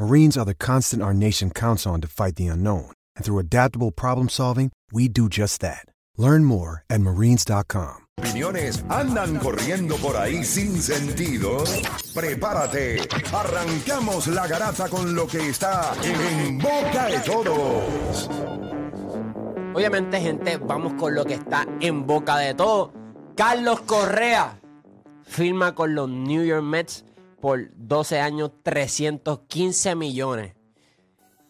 Marines are the constant our nation counts on to fight the unknown. And through adaptable problem solving, we do just that. Learn more at marines.com. Opiniones andan corriendo por ahí sin sentido. Prepárate. Arrancamos la garata con lo que está en boca de todos. Obviamente, gente, vamos con lo que está en boca de todo. Carlos Correa firma con los New York Mets por 12 años, 315 millones.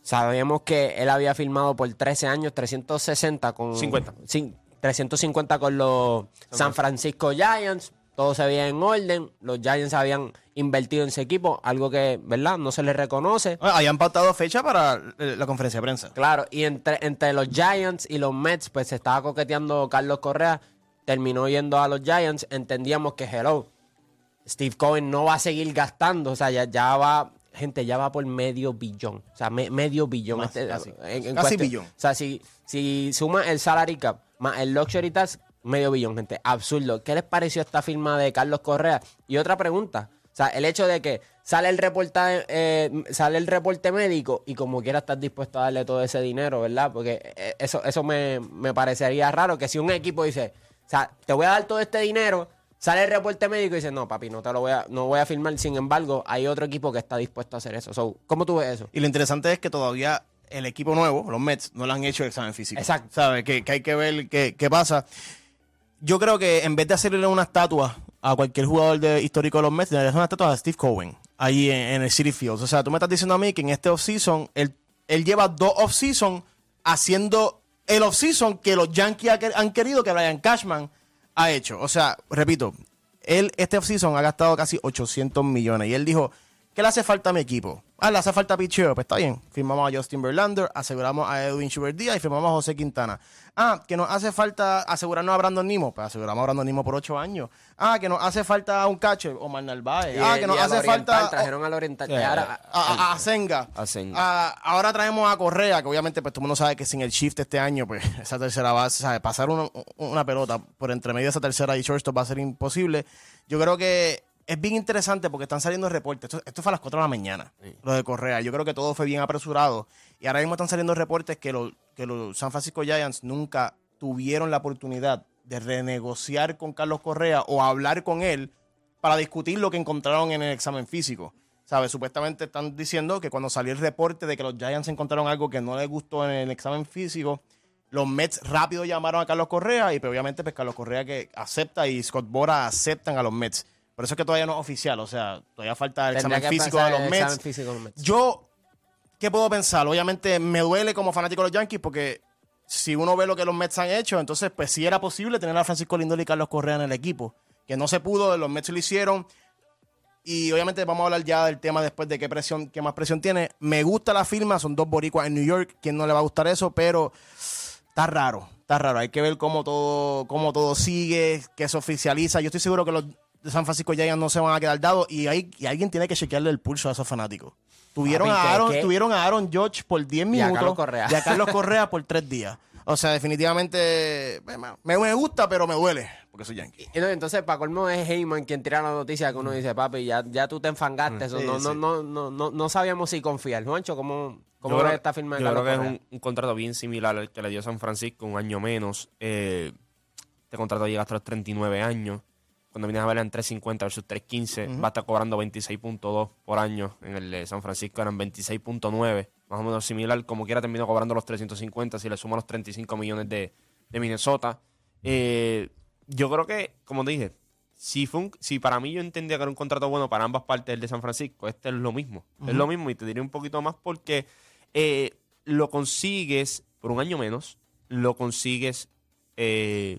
Sabemos que él había firmado por 13 años, 360 con... 50. Sí, 350 con los San Francisco Giants. Todo se veía en orden. Los Giants habían invertido en ese equipo, algo que, ¿verdad? No se les reconoce. Bueno, Habían pautado fecha para eh, la conferencia de prensa. Claro, y entre, entre los Giants y los Mets, pues se estaba coqueteando Carlos Correa. Terminó yendo a los Giants. Entendíamos que, hello, Steve Cohen no va a seguir gastando. O sea, ya, ya va, gente, ya va por medio billón. O sea, me- medio billón. Más, casi. en- en Casi billón. O sea, si, si suma el salary cap más el luxury tax, medio billón, gente. Absurdo. ¿Qué les pareció esta firma de Carlos Correa? Y otra pregunta. O sea, el hecho de que sale el reportaje, eh, sale el reporte médico y como quiera estás dispuesto a darle todo ese dinero, ¿verdad? Porque eh, eso, eso me, me parecería raro que si un equipo dice, o sea, te voy a dar todo este dinero, sale el reporte médico y dice, no, papi, no te lo voy a, no voy a firmar. Sin embargo, hay otro equipo que está dispuesto a hacer eso. So, ¿Cómo tú ves eso? Y lo interesante es que todavía el equipo nuevo, los Mets, no le han hecho el examen físico. Exacto. ¿Sabes? Que, que hay que ver qué, qué pasa. Yo creo que en vez de hacerle una estatua a cualquier jugador de, histórico de los Mets, debería hacer una estatua a Steve Cohen ahí en, en el City Fields. O sea, tú me estás diciendo a mí que en este offseason, él, él lleva dos offseason haciendo el offseason que los Yankees han querido que Brian Cashman ha hecho. O sea, repito, él este offseason ha gastado casi 800 millones y él dijo, ¿qué le hace falta a mi equipo? Ah, le hace falta picheo. Pues está bien. Firmamos a Justin Verlander, aseguramos a Edwin Schubert Díaz y firmamos a José Quintana. Ah, que nos hace falta asegurarnos a Brandon Nimo. Pues aseguramos a Brandon Nimo por ocho años. Ah, que nos hace falta un catcher, Omar Narváez. Ah, que nos hace oriental, falta... Trajeron al oriental. Sí, Y ahora- a, a- a Senga. A Senga. Ah, ahora traemos a Correa, que obviamente pues todo el mundo sabe que sin el shift este año, pues esa tercera base, ¿sabes? pasar una, una pelota por entre medio de esa tercera y shortstop va a ser imposible. Yo creo que es bien interesante porque están saliendo reportes. Esto, esto fue a las 4 de la mañana, lo de Correa. Yo creo que todo fue bien apresurado. Y ahora mismo están saliendo reportes que, los que los San Francisco Giants nunca tuvieron la oportunidad de renegociar con Carlos Correa o hablar con él para discutir lo que encontraron en el examen físico. ¿Sabes? Supuestamente están diciendo que cuando salió el reporte de que los Giants encontraron algo que no les gustó en el examen físico, los Mets rápido llamaron a Carlos Correa y pues, obviamente pues Carlos Correa que acepta y Scott Bora aceptan a los Mets. Por eso es que todavía no es oficial, o sea, todavía falta el Tendría examen físico de los Mets. examen físico de los Mets. Yo, ¿qué puedo pensar? Obviamente me duele como fanático de los Yankees porque si uno ve lo que los Mets han hecho, entonces pues sí era posible tener a Francisco Lindor y Carlos Correa en el equipo. Que no se pudo, los Mets lo hicieron. Y obviamente vamos a hablar ya del tema después de qué presión, qué más presión tiene. Me gusta la firma, son dos boricuas en New York. ¿Quién no le va a gustar eso? Pero está raro, está raro. Hay que ver cómo todo, cómo todo sigue, que se oficializa. Yo estoy seguro que los de San Francisco Giants no se van a quedar dados y, hay, y alguien tiene que chequearle el pulso a esos fanáticos. Tuvieron Papi, a, ¿qué- Aaron, tuvieron a Aaron George por 10 Y a minutos Carlos Correa. y a Carlos Correa por 3 días. O sea, definitivamente me, me gusta, pero me duele porque soy yankee. Y no, Entonces, para colmo es Heyman quien tira la noticia que uno dice, papi, ya, ya tú te enfangaste. eso, Sí, no, no, sí. no, no, no, no sabíamos si confiar. Juancho, ¿cómo, cómo creo- esta firma de Yo Carlos creo que es un contrato bien similar al que le dio San Francisco, un año menos. Eh, este contrato llega hasta los 39 años. Cuando vienes a ver en 350 versus 315, va a estar cobrando 26.2 por año. En el de San Francisco eran 26.9, más o menos similar. Como quiera terminó cobrando los 350 si le suman los 35 millones de, de Minnesota. Eh, yo creo que, como te dije, si, fue un- si para mí yo entendía que era un contrato bueno para ambas partes el de San Francisco, este es lo mismo. Es lo mismo y te diré un poquito más porque eh, lo consigues por un año menos, lo consigues eh,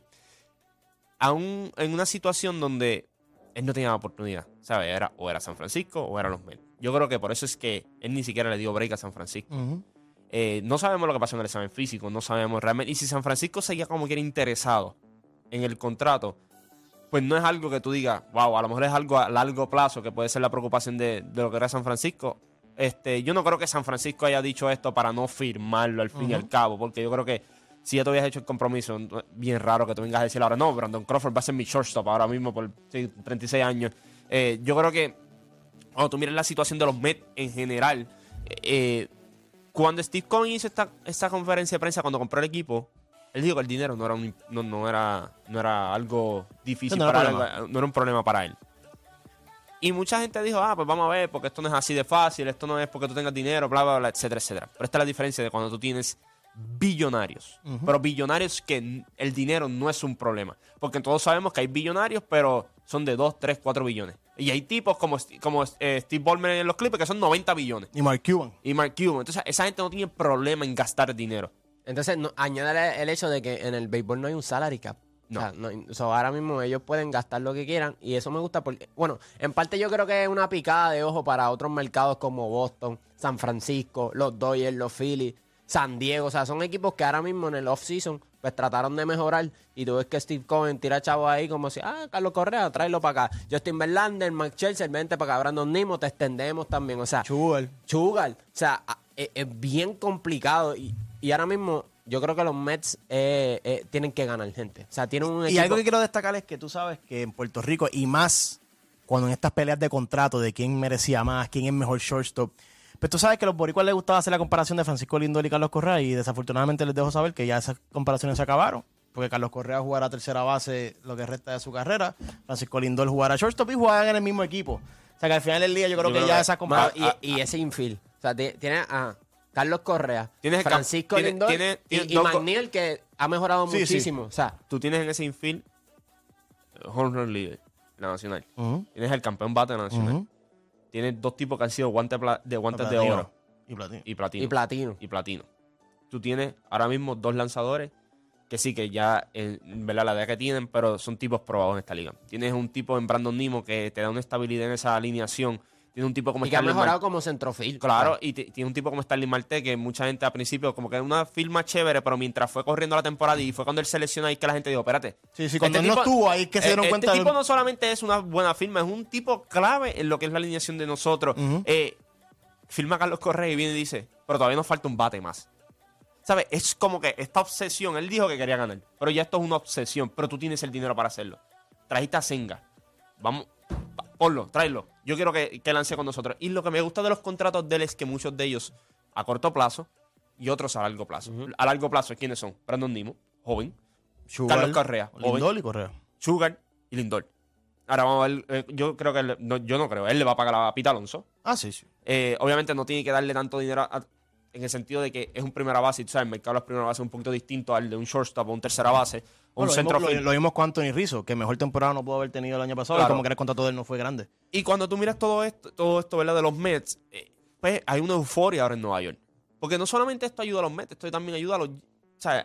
aún en una situación donde él no tenía oportunidad, ¿sabes? Era, o era San Francisco o era los Mets. Yo creo que por eso es que él ni siquiera le dio break a San Francisco. Eh, no sabemos lo que pasó en el examen físico, no sabemos realmente. Y si San Francisco seguía como que era interesado en el contrato, pues no es algo que tú digas, wow, a lo mejor es algo a largo plazo que puede ser la preocupación de, de lo que era San Francisco. Este, yo no creo que San Francisco haya dicho esto para no firmarlo al fin y al cabo, porque yo creo que si ya te habías hecho el compromiso, bien raro que tú vengas a decir ahora, no, Brandon Crawford va a ser mi shortstop ahora mismo por sí, 36 años. Eh, yo creo que cuando tú miras la situación de los Mets en general, eh, cuando Steve Cohen hizo esta, esta conferencia de prensa cuando compró el equipo, él dijo que el dinero no era, un- no, no era, no era algo difícil No era para problema. él, no era un problema para él. Y mucha gente dijo, ah, pues vamos a ver, porque esto no es así de fácil, esto no es porque tú tengas dinero, bla, bla, bla, etcétera, etcétera. Pero esta es la diferencia de cuando tú tienes billonarios. Pero billonarios que el dinero no es un problema. Porque todos sabemos que hay billonarios, pero son de 2, 3, 4 billones. Y hay tipos como, como eh, Steve Ballmer en los Clippers que son 90 billones. Y Mark Cuban. Y Mark Cuban. Entonces, esa gente no tiene problema en gastar dinero. Entonces, no, añade el hecho de que en el béisbol no hay un salary cap. No. O sea, no hay- so, ahora mismo ellos pueden gastar lo que quieran y eso me gusta porque, bueno, en parte yo creo que es una picada de ojo para otros mercados como Boston, San Francisco, los Dodgers, los Phillies, San Diego. O sea, son equipos que ahora mismo en el off-season pues trataron de mejorar y tú ves que Steve Cohen tira chavos ahí como si, ah, Carlos Correa, tráelo para acá. Justin Verlander, Mike Chelsea, vente para acá. Brandon Nimo, te extendemos también. O sea, Chugal. Sugar. O sea, a- es, es bien complicado. Y, y ahora mismo, yo creo que los Mets eh, eh, tienen que ganar, gente. O sea, tienen un Y equipo. algo que quiero destacar es que tú sabes que en Puerto Rico, y más cuando en estas peleas de contrato de quién merecía más, quién es mejor shortstop, pues tú sabes que a los boricuas les gustaba hacer la comparación de Francisco Lindor y Carlos Correa, y desafortunadamente les dejo saber que ya esas comparaciones se acabaron, porque Carlos Correa jugará tercera base lo que resta de su carrera, Francisco Lindor jugará shortstop y jugarán en el mismo equipo. O sea que al final del día yo creo Yo que creo ya que- esas comparaciones... y, y ese infield. O sea, ti- tiene a Carlos Correa, Tienes Francisco tiene- Lindor tiene- y- tiene y, McNeil, que ha mejorado Sí, sí. muchísimo. O sea, Tú tienes en ese infield home run leader, la nacional. Tienes el campeón bate de la nacional. Ujú. Tienes dos tipos que han sido guantes de guantes de oro Y platino. y platino. y platino. y platino. Tú tienes ahora mismo dos lanzadores que sí que ya, en verdad, la idea que tienen, pero son tipos probados en esta liga. Tienes un tipo en Brandon Nimo que te da una estabilidad en esa alineación. Tienes un tipo como Y que ha mejorado Marte- como centrofield. Claro, y tiene un tipo como Starling Marte que mucha gente al principio como que es una firma chévere, pero mientras fue corriendo la temporada y fue cuando él selecciona ahí que la gente dijo, espérate. Sí, sí, cuando este él no estuvo ahí que se dieron eh, cuenta Este de- tipo no solamente es una buena firma, es un tipo clave en lo que es la alineación de nosotros. Eh, firma a Carlos Correa y viene y dice, pero todavía nos falta un bate más. ¿Sabes? Es como que esta obsesión, él dijo que quería ganar, pero ya esto es una obsesión, pero tú tienes el dinero para hacerlo. Trajiste a Senga. Vamos, ponlo, tráelo. Yo quiero que, que lance con nosotros. Y lo que me gusta de los contratos de él es que muchos de ellos a corto plazo y otros a largo plazo. A largo plazo, ¿quiénes son? Brandon Nimo, joven. Sugar, Carlos Correa, joven. Lindor y Correa. Sugar y Lindor. Ahora vamos a ver, eh, yo creo que, él- no, yo no creo, él le va a pagar a Pita Alonso. Ah, sí, sí. Eh, obviamente no tiene que darle tanto dinero a- en el sentido de que es un primera base, y tú sabes, el mercado de las primeras bases es un poquito distinto al de un shortstop o un tercera base o un Bueno, centro vimos, lo, lo vimos con Anthony Rizzo, que mejor temporada no pudo haber tenido el año pasado Claro. y como que el contrato de él no fue grande. Y cuando tú miras todo esto, todo esto ¿verdad? de los Mets, eh, pues hay una euforia ahora en Nueva York. Porque no solamente esto ayuda a los Mets, esto también ayuda a los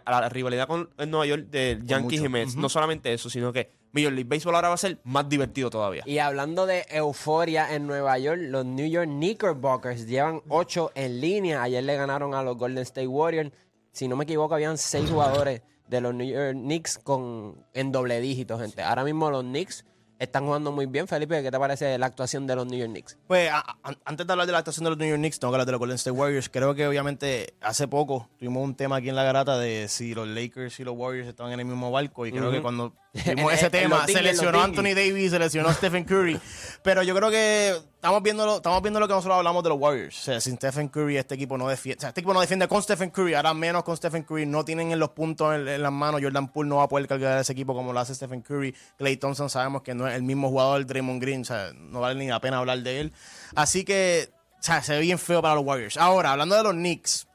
la rivalidad con en Nueva York de Yankees y. Mets. No solamente eso, sino que Major League Baseball ahora va a ser más divertido todavía. Y hablando de euforia en Nueva York, los New York Knickerbockers llevan 8 en línea. Ayer le ganaron a los Golden State Warriors. Si no me equivoco, habían 6 jugadores de los New York Knicks con, en doble dígito, gente. Ahora mismo los Knicks están jugando muy bien. Felipe, ¿qué te parece la actuación de los New York Knicks? Pues a- a- antes de hablar de la actuación de los New York Knicks, tengo que hablar de los Golden State Warriors. Creo que obviamente hace poco tuvimos un tema aquí en la garata de si los Lakers y los Warriors estaban en el mismo barco. Y creo que cuando ese tema, se lesionó Anthony. Davis, se lesionó Stephen Curry. Pero yo creo que estamos viendo, lo, estamos viendo lo que nosotros hablamos de los Warriors. O sea, sin Stephen Curry, este equipo no defiende. O sea, este equipo no defiende con Stephen Curry, ahora menos con Stephen Curry. No tienen en los puntos en, en las manos. Jordan Poole no va a poder cargar ese equipo como lo hace Stephen Curry. Clay Thompson sabemos que no es el mismo jugador, Draymond Green. O sea, no vale ni la pena hablar de él. Así que, o sea, se ve bien feo para los Warriors. Ahora, hablando de los Knicks,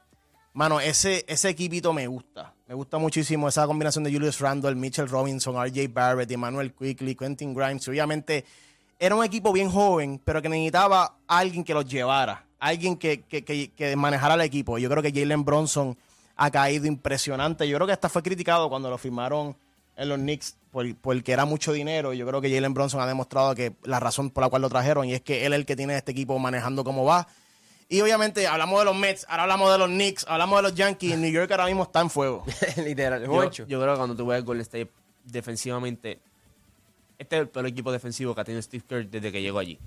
mano, ese, ese equipito me gusta. Me gusta muchísimo esa combinación de Julius Randle, Mitchell Robinson, RJ Barrett, Emmanuel Quickly, Quentin Grimes. Obviamente era un equipo bien joven, pero que necesitaba alguien que los llevara, alguien que, que, que, que manejara el equipo. Yo creo que Jalen Bronson ha caído impresionante. Yo creo que hasta fue criticado cuando lo firmaron en los Knicks por, porque era mucho dinero. Yo creo que Jalen Bronson ha demostrado que la razón por la cual lo trajeron y es que él es el que tiene este equipo manejando cómo va. Y obviamente hablamos de los Mets, ahora hablamos de los Knicks, hablamos de los Yankees. New York ahora mismo está en fuego. Literal, Yo, yo creo que cuando tú ves Golden State defensivamente, este es el peor equipo defensivo que ha tenido Steve Kerr desde que llegó allí.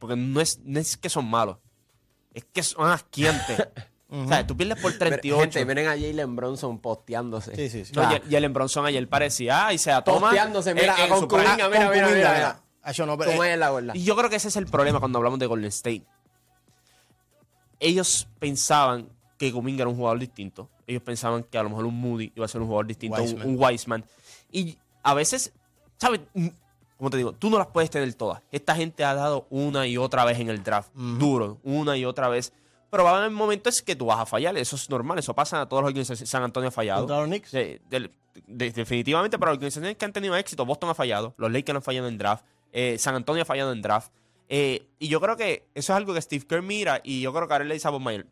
Porque no es, no es que son malos, es que son asquiantes. O sea, tú pierdes por 38. Gente, miren a Jalen Bronson posteándose. Sí, sí, sí. No, y, y el Bronson ayer parecía, ah, y se atoma. Posteándose, mira, en- en con Kuminga, mira, mira, mira, mira. Ah, yo no, pero- la. Y yo creo que ese es el problema cuando hablamos de Golden State. Ellos pensaban que Kuminga era un jugador distinto. Ellos pensaban que a lo mejor un Moody iba a ser un jugador distinto, un- Wiseman. un Wiseman. Y a veces, ¿sabes? Mm, Como te digo, tú no las puedes tener todas. Esta gente ha dado una y otra vez en el draft. Duro, una y otra vez. Pero va a haber momentos que tú vas a fallar. Eso es normal. Eso pasa a todos los organizaciones. San Antonio ha fallado. De- definitivamente para organizaciones que han tenido éxito, Boston ha fallado, los Lakers han fallado en draft, eh, San Antonio ha fallado en draft. Eh, y yo creo que eso es algo que Steve Kerr mira y yo creo que ahora le dice a Bob Mayer,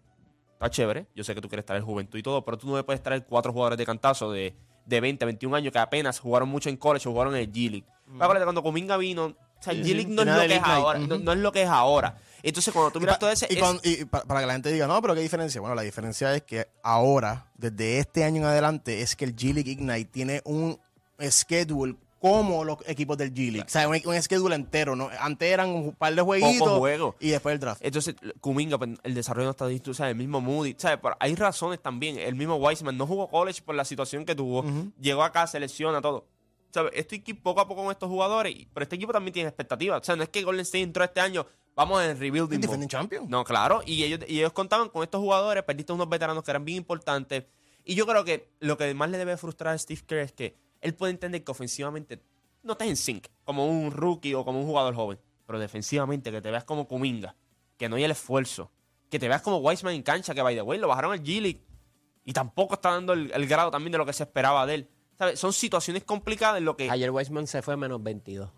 está chévere, yo sé que tú quieres estar en juventud y todo, pero tú no me puedes traer cuatro jugadores de cantazo de, de 20, 21 años que apenas jugaron mucho en college o jugaron en el G-League. Acuérdate, Cuando Cominga vino, o sea, el G-League no es tenía lo de que es League Night, ahora, no, no es lo que es ahora. Entonces cuando tú miras todo ese... y es- para que la gente diga, no, pero ¿qué diferencia? Bueno, la diferencia es que ahora, desde este año en adelante, es que el G-League Ignite tiene un schedule como los equipos del G-League. O sea, un, un schedule entero. ¿no? Antes eran un par de jueguitos juegos. y después el draft. Entonces, Kuminga, pues, el desarrollo no está listo, o sea, el mismo Moody, ¿sabes? Pero hay razones también. El mismo Wiseman no jugó college por la situación que tuvo. Llegó acá, se lesiona todo. ¿Sabes? Este equipo poco a poco con estos jugadores, pero este equipo también tiene expectativas. O sea, no es que Golden State entró este año, vamos en rebuilding. ¿El mode. defending champion? No, claro. Y ellos, y ellos contaban con estos jugadores, perdiste unos veteranos que eran bien importantes. Y yo creo que lo que más le debe frustrar a Steve Kerr es que él puede entender que ofensivamente no estás en sync, como un rookie o como un jugador joven. Pero defensivamente, que te veas como Kuminga, que no hay el esfuerzo. Que te veas como Wiseman en cancha, que by the way, lo bajaron al G-League. Y tampoco está dando el, grado también de lo que se esperaba de él. ¿Sabes? Son situaciones complicadas en lo que. Ayer Weissman se fue menos 22.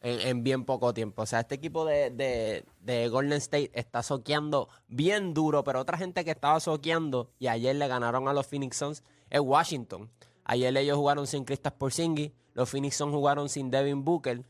En, en bien poco tiempo. O sea, este equipo de, de- de Golden State está soqueando bien duro, pero otra gente que estaba soqueando y ayer le ganaron a los Phoenix Suns es Washington. Ayer ellos jugaron sin Kristaps Porzingis, los Phoenix Suns jugaron sin Devin Booker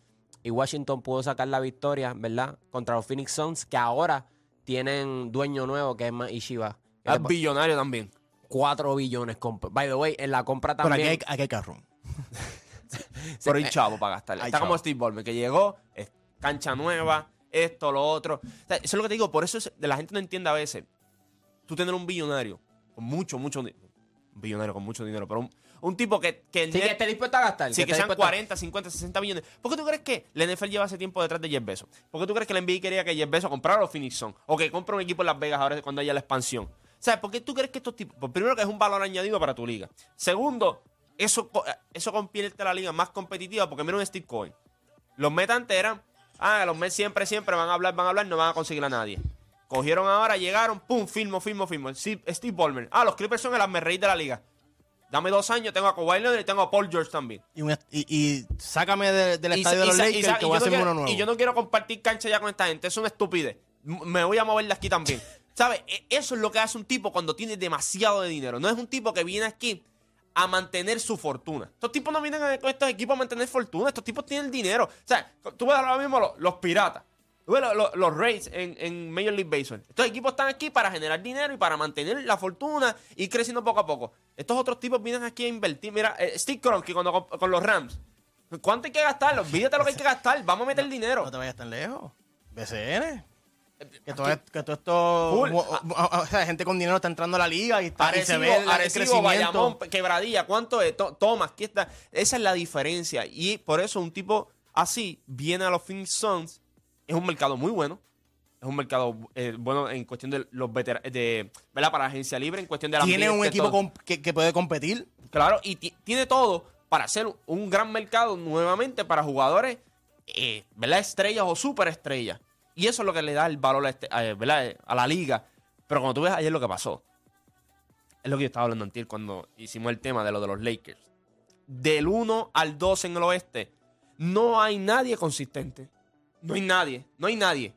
y Washington pudo sacar la victoria, ¿verdad? Contra los Phoenix Suns que ahora tienen dueño nuevo que es más Ishiba. Que es billonario también. 4 billones. By the way, en la compra Pero también. aquí hay, aquí hay carro. Pero hay chavo para gastarle. hay Está como. Steve Ballmer, que llegó, es cancha nueva, esto, lo otro. O sea, eso es lo que te digo, por eso es- la gente no entiende a veces. Tú tener un billonario con mucho, mucho dinero. Un billonario con mucho dinero, pero un, un tipo que, que el Sí, que esté dispuesto a gastar. Sí, que sean dispuesto a- 40, 50, 60 millones. ¿Por qué tú crees que la NFL lleva ese tiempo detrás de Jeff Bezos? ¿Por qué tú crees que la NBA quería que Jeff Bezos comprara los Phoenix Suns? O que compre un equipo en Las Vegas ahora cuando haya la expansión. ¿Sabes? ¿Por qué tú crees que estos tipos... Pues primero que es un valor añadido para tu liga. Segundo, eso, eso convierte a la liga más competitiva porque mira un Steve Cohen. Los Mets antes eran... Ah, los Mets siempre, siempre van a hablar, van a hablar, no van a conseguir a nadie. Cogieron ahora, llegaron, pum, firmo, firmo, firmo. Steve, Steve Ballmer. Ah, los Clippers son el rey de la liga. Dame dos años, tengo a Kawhi Leonard y tengo a Paul George también. Y, un est- y- y sácame de- del Y estadio de los Lakers que voy a hacerme uno nuevo. Y yo no quiero compartir cancha ya con esta gente. Es una estupidez. Me voy a mover de aquí también. ¿Sabes? E- Eso es lo que hace un tipo cuando tiene demasiado de dinero. No es un tipo que viene aquí a mantener su fortuna. Estos tipos no vienen con estos equipos a mantener fortuna. Estos tipos tienen dinero. O sea, tú ves ahora mismo los, los piratas. Ves los, los- Rays en, en Major League Baseball. Estos equipos están aquí para generar dinero y para mantener la fortuna y creciendo poco a poco. Estos otros tipos vienen aquí a invertir. Mira, eh, Steve Kroenke cuando con, con los Rams. ¿Cuánto hay que gastar? Olvídate lo que hay que gastar. Vamos a meter dinero. No te vayas tan lejos. BCN. Que todo, es- que todo esto. O- sea, gente con dinero está entrando a la liga y, está, y se Arecibo, ve el, Arecibo, crecimiento. Bayamón, Quebradilla, ¿cuánto es? To- Toma, aquí está. Esa es la diferencia. Y por eso un tipo así viene a los Phoenix Suns. Es un mercado muy bueno. Es un mercado eh, bueno en cuestión de los veteranos, de, ¿verdad? Para la agencia libre, en cuestión de la Tiene un equipo que, que puede competir. Claro, y ti- tiene todo para hacer un gran mercado nuevamente para jugadores, eh, ¿verdad? Estrellas o superestrellas. Y eso es lo que le da el valor a, este- a, ¿verdad? a la liga. Pero cuando tú ves ayer lo que pasó, Es lo que yo estaba hablando antes cuando hicimos el tema de lo de los Lakers. Del 1 al 2 en el oeste, no hay nadie consistente. No hay nadie, no hay nadie.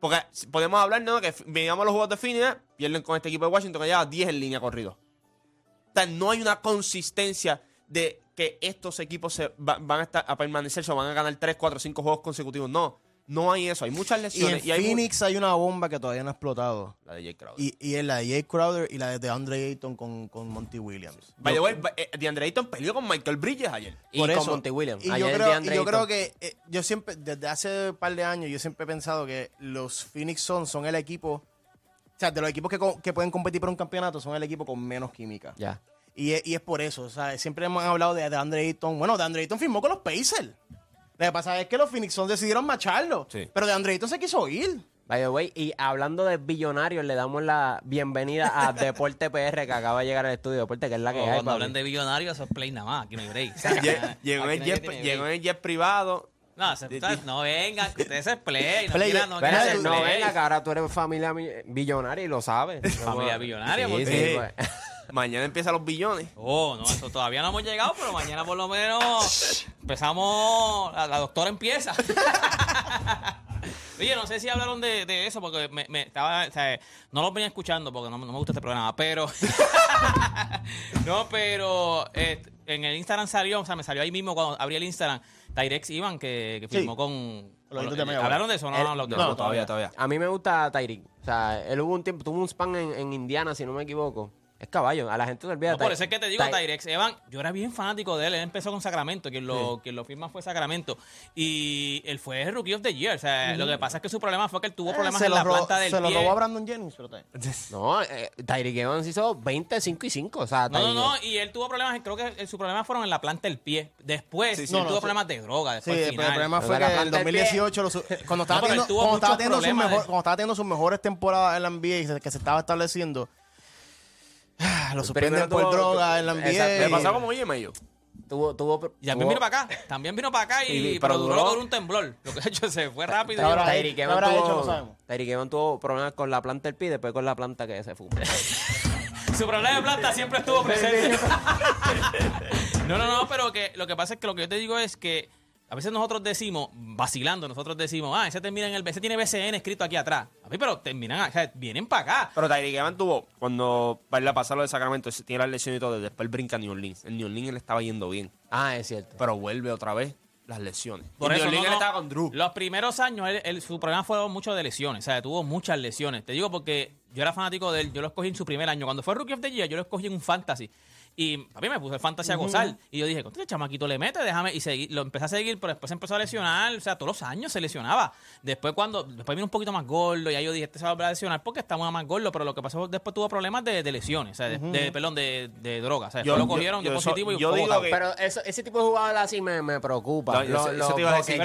Porque podemos hablar, ¿no? Que veníamos los juegos de Phoenix, pierden con este equipo de Washington que lleva 10 en línea corrido. O sea, no hay una consistencia de que estos equipos se va- van a, estar, a permanecer o van a ganar 3, 4, 5 juegos consecutivos. No, no hay eso. Hay muchas Y en lesiones. Y, mu- Phoenix hay una bomba que todavía no ha explotado. La de Jay Crowder. Y, y es la de Jake Crowder y la de Andre Ayton con, con Monty Williams. By the way, eh, DeAndre Ayton peleó con Michael Bridges ayer. Y con Monty Williams. Y yo creo, y yo creo que eh, yo siempre, desde hace un par de años, yo siempre he pensado que los Phoenix Suns son el equipo, o sea, de los equipos que, que pueden competir por un campeonato, son el equipo con menos química. Ya. Y es, y es por eso, o sea, siempre hemos hablado de, de Andre Ayton. Bueno, de Andre Ayton firmó con los Pacers. Lo que pasa es que los Phoenix Suns decidieron macharlo. Sí. Pero de Andre Ayton se quiso ir. By the way, y hablando de billonarios, le damos la bienvenida a Deporte PR que acaba de llegar al estudio Deporte, que es la que Oh, hay. cuando hablan de billonarios, eso es play nada más. Aquí no hay break. Llegó en jet, break. llegó en el jet privado. No, se- ustedes no vengan, que ustedes es play. No Play, quieran, no no play. venga, que ahora tú eres familia mi- billonaria y lo sabes. Familia billonaria, Sí, porque- sí, pues. Mañana empiezan los billones. Oh, no, eso todavía no hemos llegado, pero mañana por lo menos empezamos. La, la doctora empieza. Oye, no sé si hablaron de, de eso porque me, me estaba, o sea, no lo venía escuchando porque no, no me gusta este programa, pero no, pero eh, en el Instagram salió, o sea, me salió ahí mismo cuando abrí el Instagram, Tyrex Iván que, que Sí. firmó con, Los con-. ¿Hablaron de eso? No, Él- no, los de- No, todavía, todavía. A mí me gusta Tyreek. O sea, él hubo un tiempo, tuvo un spam en, en Indiana, si no me equivoco. Es caballo, a la gente se olvida. No, por eso es que te digo, Ty- Tyrex Evan, yo era bien fanático de él. Él empezó con Sacramento, quien lo, quien lo firma fue Sacramento. Y él fue el Rookie of the Year. O sea, lo que pasa es que su problema fue que él tuvo problemas Eh, se en la planta del Se lo pie. robó a Brandon Jennings, pero. No, eh, Tyreek Evans hizo 20, 5 y 5. O sea, No, no, no, y él tuvo problemas, creo que su problema fueron en la planta del pie. Después, Sí, sí. él No, tuvo sí. problemas de droga. Sí, Después al pero el final. problema fue que en el planta del pie. 2018, lo su- cuando estaba, teniendo, tuvo cuando, estaba teniendo sus problemas mejor- de- cuando estaba teniendo sus mejores temporadas en la NBA y se- que se estaba estableciendo, ah, lo suspenden por tuvo- droga en la Exacto. NBA. Le pasó como oye, Mayo. tuvo, tuvo, Y también tuvo- vino para acá. También vino para acá, y, Y- pero duró duró- por un temblor. Lo que ha hecho se fue rápido. Ahora- Tyreek ¿Qué Evans habrá hecho? No tuvo, tuvo problemas con la planta del pie y después con la planta que se fumó. Su problema de planta siempre estuvo presente. no, no, no, pero que lo que pasa es que lo que yo te digo es que a veces nosotros decimos, vacilando, nosotros decimos, ah, ese termina en el ese tiene BCN escrito aquí atrás. A mí, pero terminan, o sea, vienen para acá. Pero Tyreek Evans tuvo, cuando va a ir a pasar lo de Sacramento, tiene la lesión y todo, después brinca a New Orleans. En New Orleans él estaba yendo bien, ah, es cierto. pero vuelve otra vez las lesiones. Por en eso, New Orleans no, estaba con Drew. Los primeros años, él- él- su problema fue mucho de lesiones. O sea, tuvo muchas lesiones. Te digo porque yo era fanático de él. Yo lo escogí en su primer año. Cuando fue Rookie of the Year, yo lo escogí en un fantasy. Y a mí me puse el fantasy a gozar. Y yo dije, el chamaquito le mete, déjame. Y seguí- lo empecé a seguir, pero después empezó a lesionar. O sea, todos los años se lesionaba. Después, cuando después vino un poquito más gordo, ya yo dije, este se va a volver a lesionar porque está más gordo. Pero lo que pasó después tuvo problemas de, de lesiones, o sea, de, de- perdón, de, de droga. O sea, Yo- después lo cogieron yo de eso- positivo y yo digo que- Pero eso, ese tipo de jugador así me, me preocupa. No, sé- eso te iba a decir.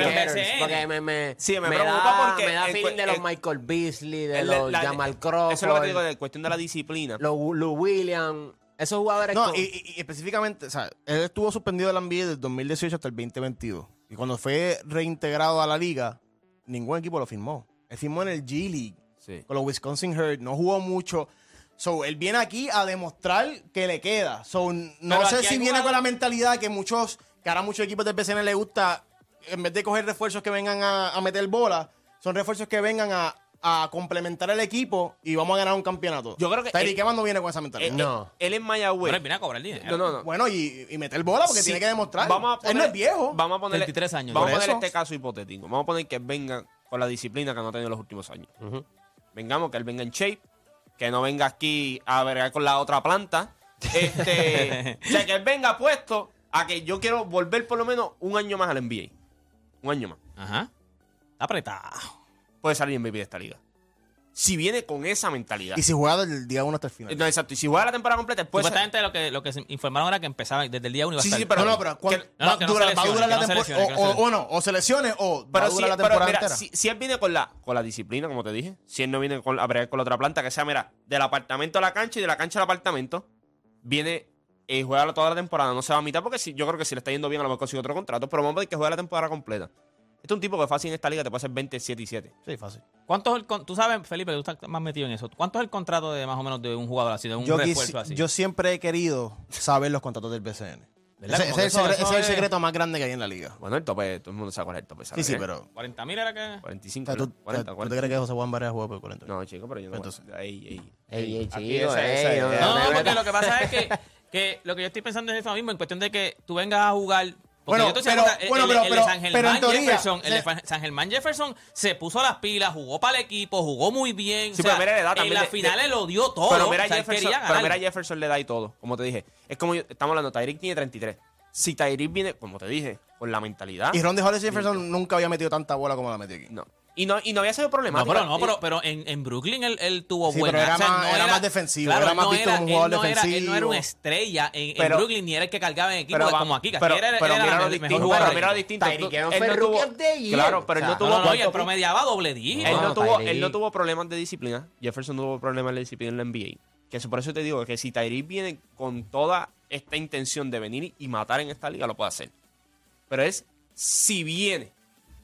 Porque me, me, Sí, me preocupa da, porque me da feeling de los Michael Beasley, de los la- Jamal Crawford, Eso es lo que te digo de cuestión de la disciplina. los Lou Williams. Esos jugadores No, y, y- y específicamente, o sea, él estuvo suspendido de la NBA del 2018 hasta el 2022. Y cuando fue reintegrado a la liga, ningún equipo lo firmó. Él firmó en el G League Sí. con los Wisconsin Herd, no jugó mucho. So, él viene aquí a demostrar que le queda. So, no Pero sé si viene con la mentalidad que muchos, que ahora muchos equipos del PCN le gusta, en vez de coger refuerzos que vengan a, a meter bola, son refuerzos que vengan a, a complementar el equipo y vamos a ganar un campeonato. Yo creo que Tyreek él- Evans no viene con esa Eh, mentalidad. eh, No. Él en Mayagüez. Bueno, él viene a cobrar dinero. No, no, no. Bueno, y, y meter bola porque Sí. tiene que demostrar. Vamos a poner, él no es viejo. Vamos a poner 33 años. Vamos a Por poner eso. este caso hipotético. Vamos a poner que venga con la disciplina que no ha tenido en los últimos años. Vengamos, que él venga en shape, que no venga aquí a vergar con la otra planta. Este, o sea, que él venga puesto a que yo quiero volver por lo menos un año más al NBA. Un año más. Ajá. Está apretado. Puede salir MVP de esta liga. Si viene con esa mentalidad. Y si juega del día 1 hasta el final. Entonces, exacto. Y si juega la temporada completa, ser- Supuestamente lo que, lo que se informaron era que empezaba desde el día 1 Sí, sí, pero- no, no, pero ¿cuán- que- no, no, va, que no dura- va a durar la que no se temporada. no O, se o- o no, o se lesione o va Pero si, la pero temporada mira, entera. si, si él viene con la, con la disciplina, como te dije, si él no viene con, a bregar con la otra planta, que sea, mira, del apartamento a la cancha y de la cancha al apartamento, viene y juega toda la temporada, no se va a mitad, porque si, yo creo que si le está yendo bien, a lo mejor consigue otro contrato, pero vamos a ver que juega la temporada completa. Este es un tipo que fácil en esta liga te puede hacer 27 y 7. Sí, fácil. ¿Cuánto es el con- tú sabes, Felipe, que tú estás más metido en eso? ¿Cuánto es el contrato de más o menos de un jugador así, de un Yo, refuerzo así? yo siempre he querido saber los contratos del BCN. ¿Verdad? Ese, ese es el eso- secre- eso ese es el es- secreto más grande que hay en la liga. Bueno, el tope, todo el mundo sabe cuál es el tope. Sí, ¿sabes? sí, pero. 40 mil era que... 45, O sea, ¿tú, ¿no? 40, ¿tú 40. te crees que José Juan Vargas juega por 40? No, chico, pero yo no. Entonces. Ey, ey. Ey, ey, chico, ey, no, No, porque lo que pasa es que, que lo que yo estoy pensando es eso mismo, en cuestión de que tú vengas a jugar. Porque Bueno, yo te estoy pero- bueno, el- pero- el de pero- San pero en Germán teoría, Jefferson, el de se- San Germán Jefferson se puso las pilas, jugó para el equipo, jugó muy bien. Sí, o sea, pero mira la edad en también las de- finales de- lo dio todo. Pero mira, o sea, él Jefferson, quería pero ganar. mira Jefferson le da y todo, como te dije. Es como yo- estamos hablando, Tyreek tiene 33. Si Tyreek viene, como te dije, con la mentalidad. Y Ronde Hollis Jefferson nunca había metido tanta bola como la metió aquí. No. Y no, y no había sido No, problemático. pero no, pero, pero en, en Brooklyn él, él tuvo Sí, buena. pero era o sea, más- no era más defensivo, era él más no visto como un él jugador no era- Él no era defensivo. una estrella en, Brooklyn, ni era el que cargaba en equipo Pero, va- como aquí. pero, era, pero era mira la lo distinto. Pero mira lo distinto. No. Claro, pero él no tuvo. No, no, no, y él ¿cuánto- promediaba doble dígito. Él no, No, tuvo, Tyreek. él no tuvo problemas de disciplina. Jefferson tuvo problemas de disciplina en la NBA. Que eso, por eso te digo que si Tyreek viene con toda esta intención de venir y matar en esta liga, lo puede hacer. Pero es si viene.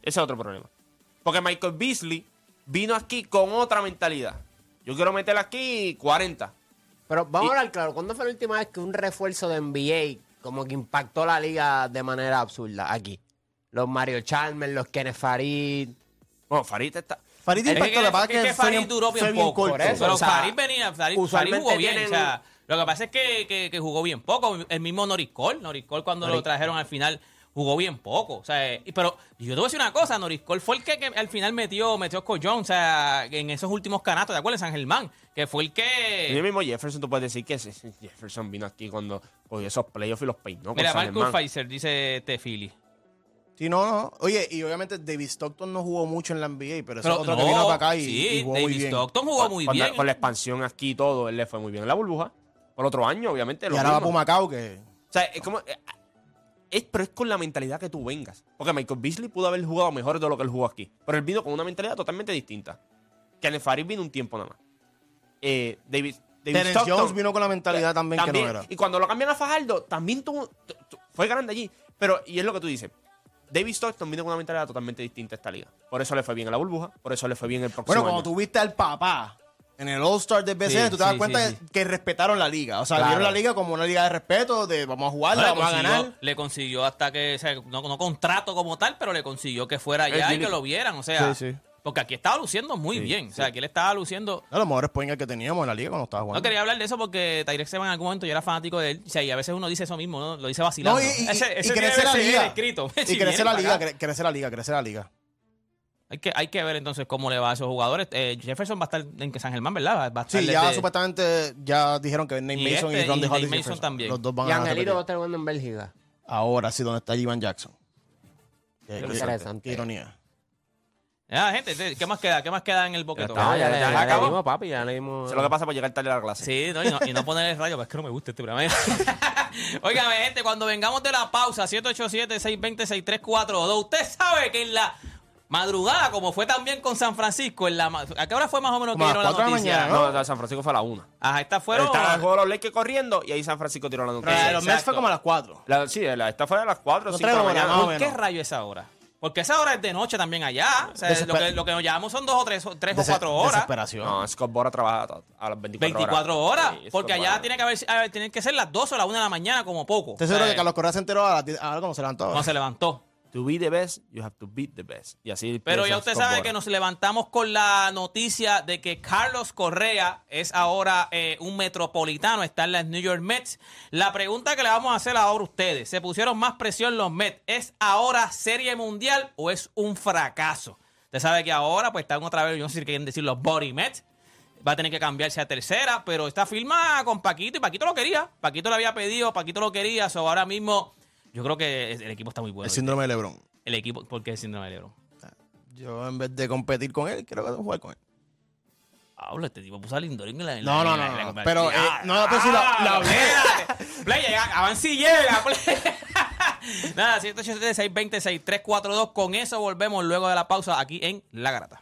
Ese es otro problema. Porque Michael Beasley vino aquí con otra mentalidad. Yo quiero meter aquí 40. Pero vamos Y- a hablar claro. ¿Cuándo fue la última vez que un refuerzo de NBA como que impactó la liga de manera absurda aquí? Los Mario Chalmers, los Kenneth Farid. Bueno, Farid está. Farid Es que, impactó, lo que pasa es que Farid bien- duró bien bien poco. Por eso, pero o sea, Farid venía, Farid, Farid jugó bien. tienen O sea, lo que pasa es que, que- que jugó bien poco. El mismo Norris Cole, Norris Cole cuando lo trajeron al final jugó bien poco. O sea, eh, y- pero yo te voy a decir una cosa, Norris Cole fue el que, que al final metió, metió Scott Jones, o sea, en esos últimos canastos, ¿te acuerdas? San Germán, que fue el Y que... el mismo Jefferson, tú puedes decir que Jefferson vino aquí cuando cogió esos playoffs y los peinó. Mira, Marcus. Pfizer, dice T. Philly. Sí, no, no. Oye, y obviamente David Stockton no jugó mucho en la NBA, pero ese Pero es otro no, que vino para acá y, sí, y jugó muy David bien. Stockton jugó muy Con bien. Con la expansión aquí y todo, él le fue muy bien en la burbuja. Por otro año, obviamente. Y ahora va mismo. por Macao, que... O sea, es como. Es, pero es con la mentalidad que tú vengas. Porque Michael Beasley pudo haber jugado mejor de lo que él jugó aquí. Pero él vino con una mentalidad totalmente distinta. Kenneth Farid vino un tiempo nada más. Eh, David, David Stockton- Jones vino con la mentalidad también, que no era. Y cuando lo cambian a Fajardo, también tuvo, tu- tu- fue grande allí. Pero, y es lo que tú dices. David Stockton vino con una mentalidad totalmente distinta a esta liga. Por eso le fue bien en la burbuja. Por eso le fue bien el próximo Bueno, año. cuando tuviste al papá en el All-Star del BCN, Sí, tú te das sí, cuenta sí, que respetaron la liga. O sea, Claro. vieron la liga como una liga de respeto, de vamos a jugarla, No, le, vamos a ganar. le consiguió hasta que, o sea, no, no contrato como tal, pero le consiguió que fuera allá y que lo vieran. O sea, porque aquí estaba luciendo muy bien. O sea, aquí él estaba luciendo. A los mejores points que teníamos en la liga cuando estaba jugando. No quería hablar de eso porque Tyrek Seban en algún momento yo era fanático de él. O sea, y a veces uno dice eso mismo, ¿no? Lo dice vacilando. No, y, y, Ese- y ese crece la liga. escrito. Y crece la liga, crece la liga, crece la liga. Hay que, hay que ver entonces cómo le va a esos jugadores. Eh, Jefferson va a estar en San Germán, ¿verdad? Va a estar Sí, ya desde- supuestamente ya dijeron que Nate Y Mason este, y Ron y de Nate Hollis Mason Jefferson, también. Los dos van Y a Angelito va a estar jugando en Bélgica. Ahora sí, donde está Ivan Jackson. Qué, qué- Interesante. qué ironía. Ya, gente, te- ¿qué más queda? ¿Qué más queda en el boquetón? está, ya, ya- le- ya ya le acabó. dimos, papi, ya le dimos. Eso es lo que pasa por llegar tarde a la clase. Sí, no, y, no, y no poner el rayo, pues es que no me gusta este programa. Óigame, gente, cuando vengamos de la pausa, 787-620-6342, usted sabe que en la madrugada, como fue también con San Francisco, en la ¿a qué hora fue más o menos que Como a dieron las la cuatro de la noticia? mañana, No, no, San Francisco fue a la una. Ajá, estas fueron... Estaba el juego de los Lakers corriendo y ahí San Francisco tiró la Pero noticia. la de los Mets fue como a las 4. La- sí, la, esta fue a las 4 o No 5 de la traigo mañana. más o ¿Por qué menos. rayo esa hora? Porque esa hora es de noche también allá. O sea, Desesper- lo, que, lo que nos llevamos son dos o tres, tres o Dese- cuatro horas. Desesperación. No, Scott Bora trabaja a- a las 24, 24 horas. Sí, porque allá tiene que, haber, a ver, tienen que ser las 2 o las 1 de la mañana como poco. Estoy O seguro sea, que Carlos Correa se enteró a las 10 ahora como se levantó. Cuando se levantó. To be the best, you have to beat the best. Y así Pero ya usted sabe que nos levantamos con la noticia de que Carlos Correa es ahora eh, un metropolitano, está en las New York Mets. La pregunta que le vamos a hacer ahora a ustedes, ¿se pusieron más presión los Mets? ¿Es ahora serie mundial o es un fracaso? Usted sabe que ahora pues están otra vez, yo no sé si quieren decir los Body Mets. Va a tener que cambiarse a tercera, pero está firma con Paquito y Paquito lo quería. Paquito lo había pedido, Paquito lo quería. So ahora mismo yo creo que el equipo está muy bueno. el síndrome de LeBron. El equipo, ¿por qué el síndrome de Lebron? Yo en vez de competir con él, creo que debo jugar con él. Hablo, este tipo puso a Lindorín en la. en No, no, no, pero, no, pero sí la- hablé. Play, llega, avance y llega. Play. Nada, 187 620 6342 Con eso volvemos luego de la pausa aquí en La Garata.